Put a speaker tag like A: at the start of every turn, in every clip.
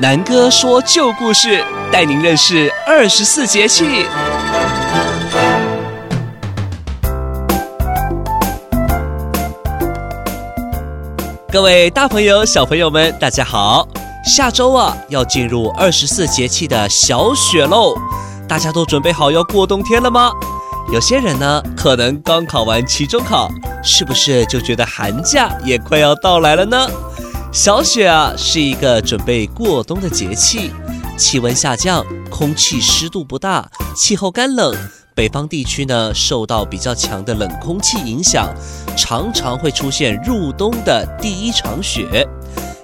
A: 南哥说旧故事，带您认识二十四节气。各位大朋友、小朋友们，大家好！下周啊，要进入二十四节气的小雪喽，大家都准备好要过冬天了吗？有些人呢，可能刚考完期中考，是不是就觉得寒假也快要到来了呢？小雪啊，是一个准备过冬的节气，气温下降，空气湿度不大，气候干冷。北方地区呢，受到比较强的冷空气影响，常常会出现入冬的第一场雪。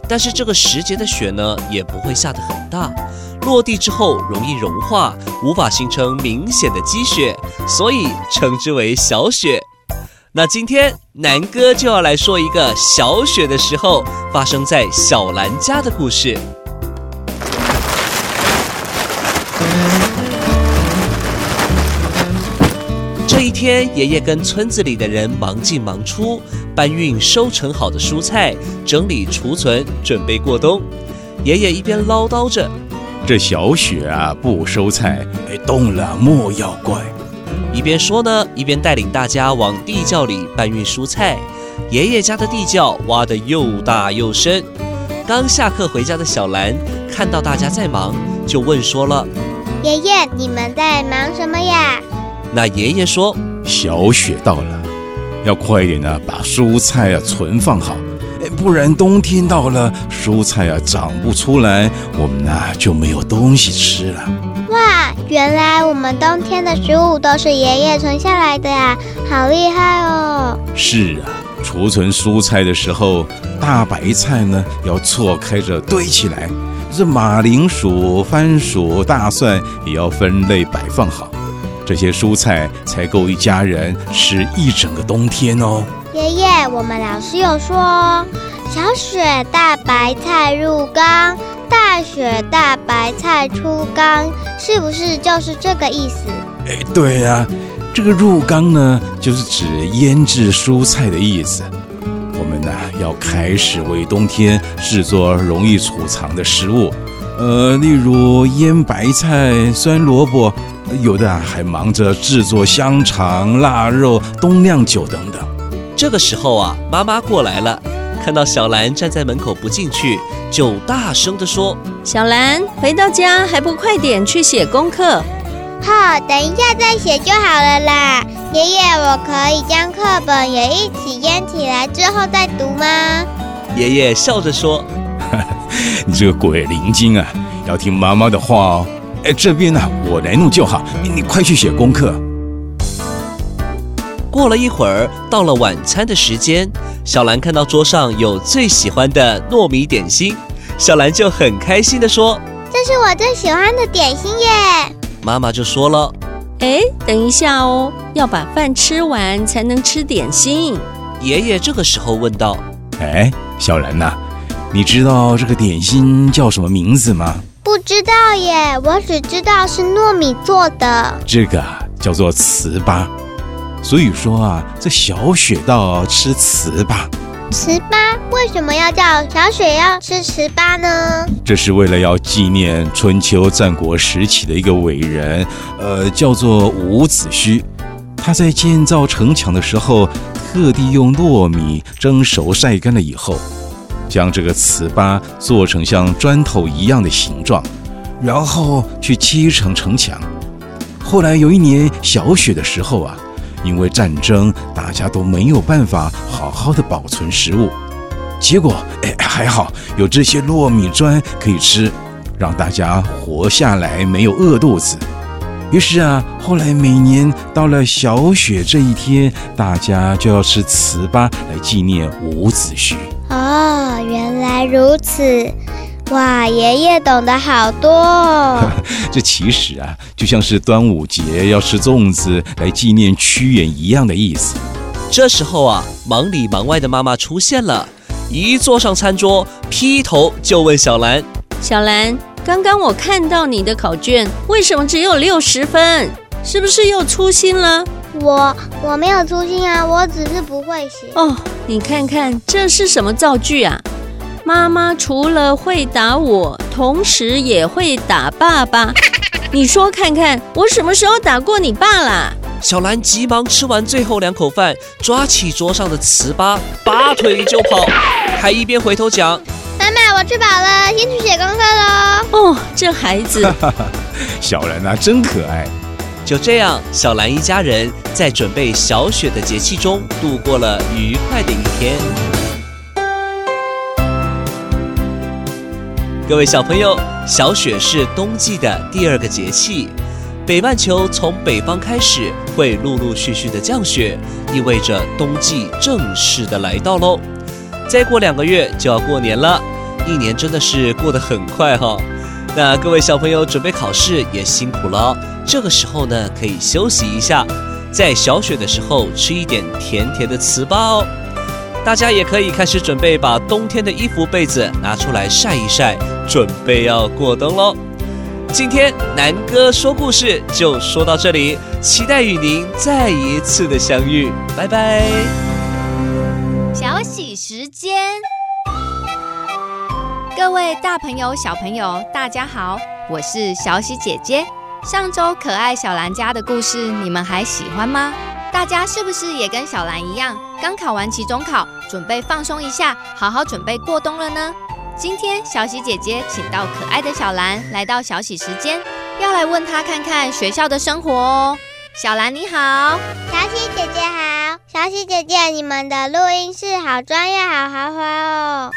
A: 但是这个时节的雪呢，也不会下得很大，落地之后容易融化，无法形成明显的积雪，所以称之为小雪。那今天南哥就要来说一个小雪的时候发生在小兰家的故事。这一天，爷爷跟村子里的人忙进忙出，搬运收成好的蔬菜，整理储存，准备过冬。爷爷一边唠叨着：“
B: 这小雪啊，不收菜，哎，冻了莫要怪。”
A: 一边说呢，一边带领大家往地窖里搬运蔬菜。爷爷家的地窖挖得又大又深。刚下课回家的小兰看到大家在忙，就问说了：“
C: 爷爷，你们在忙什么呀？”
A: 那爷爷说：“
B: 小雪到了，要快一点呢，把蔬菜啊存放好，不然冬天到了，蔬菜啊长不出来，我们呢就没有东西吃了。”
C: 哇，原来我们冬天的食物都是爷爷存下来的呀，好厉害哦！
B: 是啊，储存蔬菜的时候，大白菜呢要错开着堆起来，这马铃薯、番薯、大蒜也要分类摆放好，这些蔬菜才够一家人吃一整个冬天哦。
C: 爷爷，我们老师有说，小雪大白菜入缸。大雪大白菜出缸，是不是就是这个意思？
B: 哎，对呀，这个入缸呢，就是指腌制蔬菜的意思。我们呢，要开始为冬天制作容易储藏的食物，呃，例如腌白菜、酸萝卜，有的还忙着制作香肠、腊肉、冬酿酒等等。
A: 这个时候啊，妈妈过来了。看到小兰站在门口不进去，就大声地说：“
D: 小兰，回到家还不快点去写功课？
C: 好，等一下再写就好了啦。爷爷，我可以将课本也一起腌起来之后再读吗？”
A: 爷爷笑着说：“
B: 你这个鬼灵精啊，要听妈妈的话哦。哎，这边呢，我来弄就好，你你快去写功课。”
A: 过了一会儿，到了晚餐的时间，小兰看到桌上有最喜欢的糯米点心，小兰就很开心地说：“
C: 这是我最喜欢的点心耶！”
A: 妈妈就说了：“
D: 哎，等一下哦，要把饭吃完才能吃点心。”
A: 爷爷这个时候问道：“
B: 哎，小兰呐，你知道这个点心叫什么名字吗？”“
C: 不知道耶，我只知道是糯米做的。”“
B: 这个叫做糍粑。”所以说啊，这小雪到吃糍粑。
C: 糍粑为什么要叫小雪要吃糍粑呢？
B: 这是为了要纪念春秋战国时期的一个伟人，呃，叫做伍子胥。他在建造城墙的时候，特地用糯米蒸熟晒干了以后，将这个糍粑做成像砖头一样的形状，然后去砌成城墙。后来有一年小雪的时候啊。因为战争，大家都没有办法好好的保存食物，结果哎，还好有这些糯米砖可以吃，让大家活下来，没有饿肚子。于是啊，后来每年到了小雪这一天，大家就要吃糍粑来纪念伍子胥。
C: 哦，原来如此。哇，爷爷懂得好多哦。
B: 这其实啊，就像是端午节要吃粽子来纪念屈原一样的意思。
A: 这时候啊，忙里忙外的妈妈出现了，一坐上餐桌，劈头就问小兰：“
D: 小兰，刚刚我看到你的考卷，为什么只有六十分？是不是又粗心了？”
C: 我我没有粗心啊，我只是不会写。
D: 哦，你看看这是什么造句啊？妈妈除了会打我，同时也会打爸爸。你说看看，我什么时候打过你爸啦？
A: 小兰急忙吃完最后两口饭，抓起桌上的糍粑，拔腿就跑，还一边回头讲：“
C: 妈妈，我吃饱了，先去写功课喽。”
D: 哦，这孩子，
B: 小兰啊，真可爱。
A: 就这样，小兰一家人在准备小雪的节气中度过了愉快的一天。各位小朋友，小雪是冬季的第二个节气。北半球从北方开始会陆陆续续的降雪，意味着冬季正式的来到喽。再过两个月就要过年了，一年真的是过得很快哈。那各位小朋友准备考试也辛苦了，这个时候呢可以休息一下，在小雪的时候吃一点甜甜的糍粑哦。大家也可以开始准备把冬天的衣服被子拿出来晒一晒。准备要过冬喽！今天南哥说故事就说到这里，期待与您再一次的相遇，拜拜。
E: 小喜时间，各位大朋友、小朋友，大家好，我是小喜姐姐。上周可爱小兰家的故事，你们还喜欢吗？大家是不是也跟小兰一样，刚考完期中考，准备放松一下，好好准备过冬了呢？今天小喜姐姐请到可爱的小兰来到小喜时间，要来问她看看学校的生活哦。小兰你好，
C: 小喜姐姐好，小喜姐姐你们的录音室好专业，好豪华哦。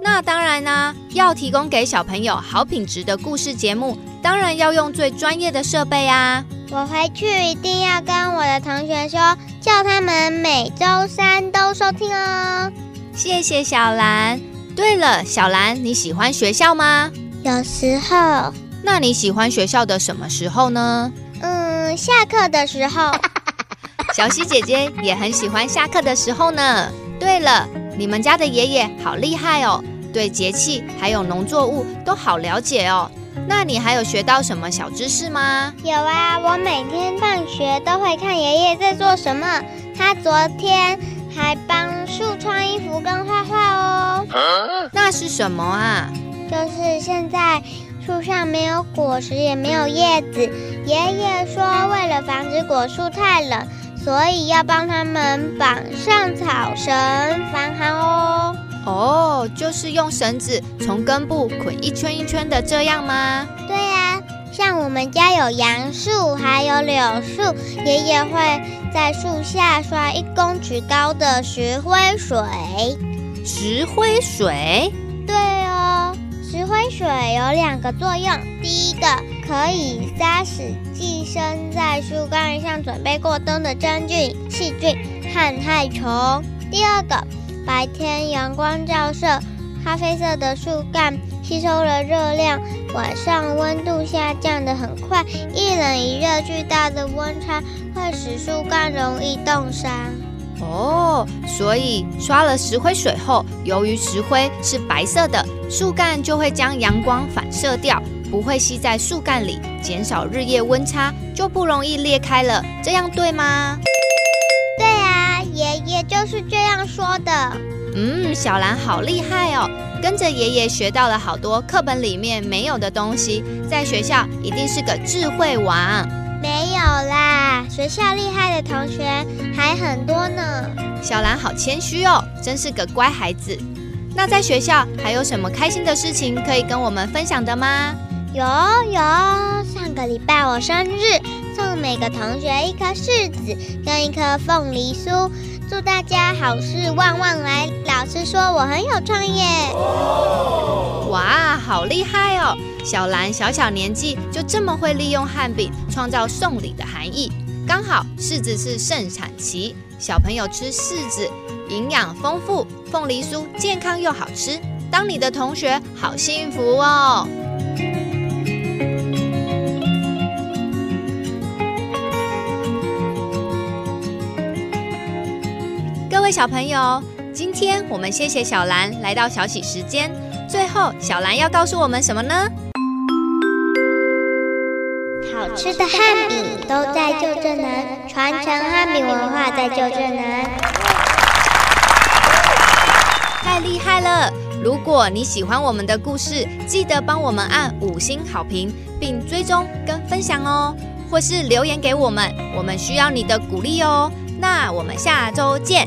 E: 那当然呢，要提供给小朋友好品质的故事节目，当然要用最专业的设备啊。
C: 我回去一定要跟我的同学说，叫他们每周三都收听哦。
E: 谢谢小兰。对了，小兰，你喜欢学校吗？
C: 有时候。
E: 那你喜欢学校的什么时候呢？
C: 嗯，下课的时候。
E: 小喜姐姐也很喜欢下课的时候呢。对了，你们家的爷爷好厉害哦，对节气还有农作物都好了解哦。那你还有学到什么小知识吗？
C: 有啊，我每天放学都会看爷爷在做什么。他昨天还帮树穿衣服跟画画哦。
E: 那是什么啊？
C: 就是现在树上没有果实，也没有叶子。爷爷说，为了防止果树太冷，所以要帮他们绑上草绳防寒哦。
E: 哦，就是用绳子从根部捆一圈一圈的这样吗？
C: 对呀，像我们家有杨树，还有柳树，爷爷会在树下刷一公尺高的石灰水。
E: 石灰水？
C: 对哦，石灰水有两个作用，第一个可以杀死寄生在树干上准备过冬的真菌、细菌和害虫，第二个。白天阳光照射，咖啡色的树干吸收了热量，晚上温度下降得很快，一冷一热，巨大的温差会使树干容易冻伤。
E: 哦，所以刷了石灰水后，由于石灰是白色的，树干就会将阳光反射掉，不会吸在树干里，减少日夜温差，就不容易裂开了。
C: 这样对吗？就是这样说的。
E: 嗯，小兰好厉害哦，跟着爷爷学到了好多课本里面没有的东西，在学校一定是个智慧王。
C: 没有啦，学校厉害的同学还很多呢。
E: 小兰好谦虚哦，真是个乖孩子。那在学校还有什么开心的事情可以跟我们分享的吗？
C: 有有，上个礼拜我生日，送每个同学一颗柿子跟一颗凤梨酥，祝大家好事旺旺来。老师说我很有创意。
E: 哇，好厉害哦！小兰小小年纪就这么会利用汉饼创造送礼的含义。刚好柿子是盛产期，小朋友吃柿子营养丰富，凤梨酥健康又好吃。当你的同学好幸福哦！各位小朋友，今天我们谢谢小兰来到小喜时间。最后，小兰要告诉我们什么呢？
C: 好吃的汉饼都在旧镇南，传承汉饼文化在旧镇南。
E: 太厉害了！如果你喜欢我们的故事，记得帮我们按五星好评，并追踪跟分享哦，或是留言给我们，我们需要你的鼓励哦。那我们下周见，